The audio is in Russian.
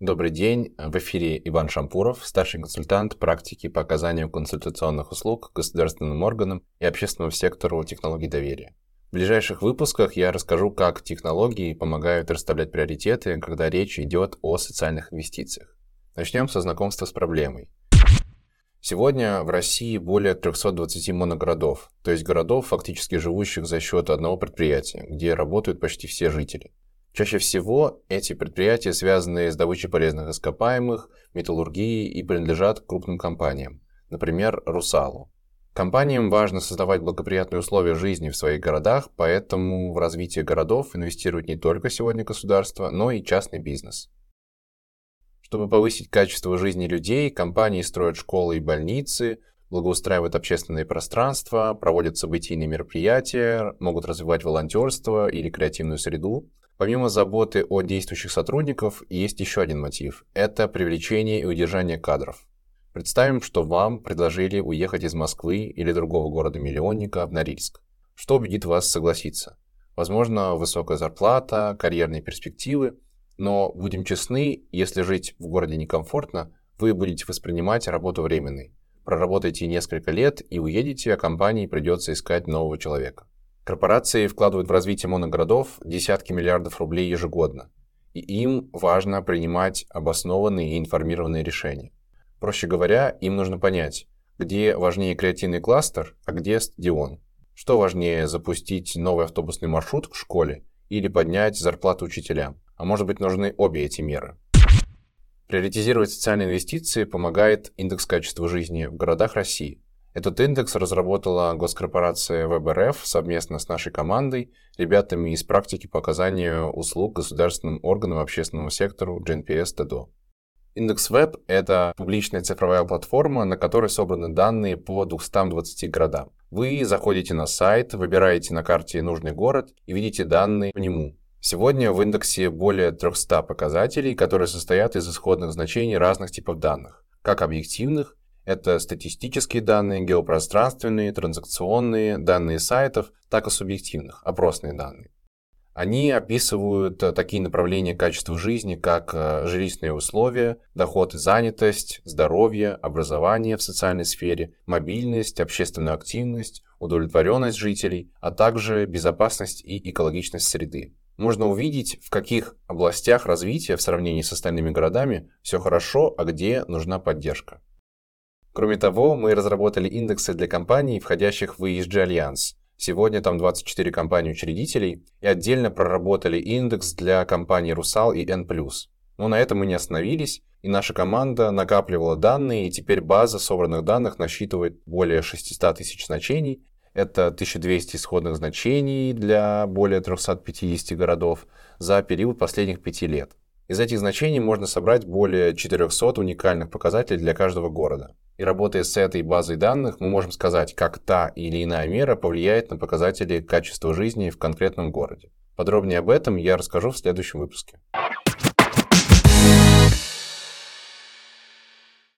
Добрый день. В эфире Иван Шампуров, старший консультант практики по оказанию консультационных услуг государственным органам и общественному сектору технологий доверия. В ближайших выпусках я расскажу, как технологии помогают расставлять приоритеты, когда речь идет о социальных инвестициях. Начнем со знакомства с проблемой. Сегодня в России более 320 моногородов, то есть городов, фактически живущих за счет одного предприятия, где работают почти все жители. Чаще всего эти предприятия связаны с добычей полезных ископаемых, металлургией и принадлежат крупным компаниям, например, «Русалу». Компаниям важно создавать благоприятные условия жизни в своих городах, поэтому в развитие городов инвестирует не только сегодня государство, но и частный бизнес. Чтобы повысить качество жизни людей, компании строят школы и больницы, благоустраивают общественные пространства, проводят событийные мероприятия, могут развивать волонтерство или креативную среду, Помимо заботы о действующих сотрудников, есть еще один мотив – это привлечение и удержание кадров. Представим, что вам предложили уехать из Москвы или другого города-миллионника в Норильск. Что убедит вас согласиться? Возможно, высокая зарплата, карьерные перспективы, но, будем честны, если жить в городе некомфортно, вы будете воспринимать работу временной. Проработаете несколько лет и уедете, а компании придется искать нового человека. Корпорации вкладывают в развитие моногородов десятки миллиардов рублей ежегодно, и им важно принимать обоснованные и информированные решения. Проще говоря, им нужно понять, где важнее креативный кластер, а где стадион. Что важнее, запустить новый автобусный маршрут к школе или поднять зарплату учителям? А может быть, нужны обе эти меры? Приоритизировать социальные инвестиции помогает индекс качества жизни в городах России – этот индекс разработала госкорпорация ВБРФ совместно с нашей командой, ребятами из практики по оказанию услуг государственным органам общественному сектору GNPS ТДО. Индекс Веб — это публичная цифровая платформа, на которой собраны данные по 220 городам. Вы заходите на сайт, выбираете на карте нужный город и видите данные по нему. Сегодня в индексе более 300 показателей, которые состоят из исходных значений разных типов данных, как объективных, это статистические данные, геопространственные, транзакционные, данные сайтов, так и субъективных, опросные данные. Они описывают э, такие направления качества жизни, как э, жилищные условия, доход и занятость, здоровье, образование в социальной сфере, мобильность, общественную активность, удовлетворенность жителей, а также безопасность и экологичность среды. Можно увидеть, в каких областях развития в сравнении с остальными городами все хорошо, а где нужна поддержка. Кроме того, мы разработали индексы для компаний, входящих в ESG Альянс. Сегодня там 24 компании-учредителей, и отдельно проработали индекс для компаний «Русал» и N+. Но на этом мы не остановились, и наша команда накапливала данные, и теперь база собранных данных насчитывает более 600 тысяч значений. Это 1200 исходных значений для более 350 городов за период последних пяти лет. Из этих значений можно собрать более 400 уникальных показателей для каждого города. И работая с этой базой данных, мы можем сказать, как та или иная мера повлияет на показатели качества жизни в конкретном городе. Подробнее об этом я расскажу в следующем выпуске.